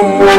Oh,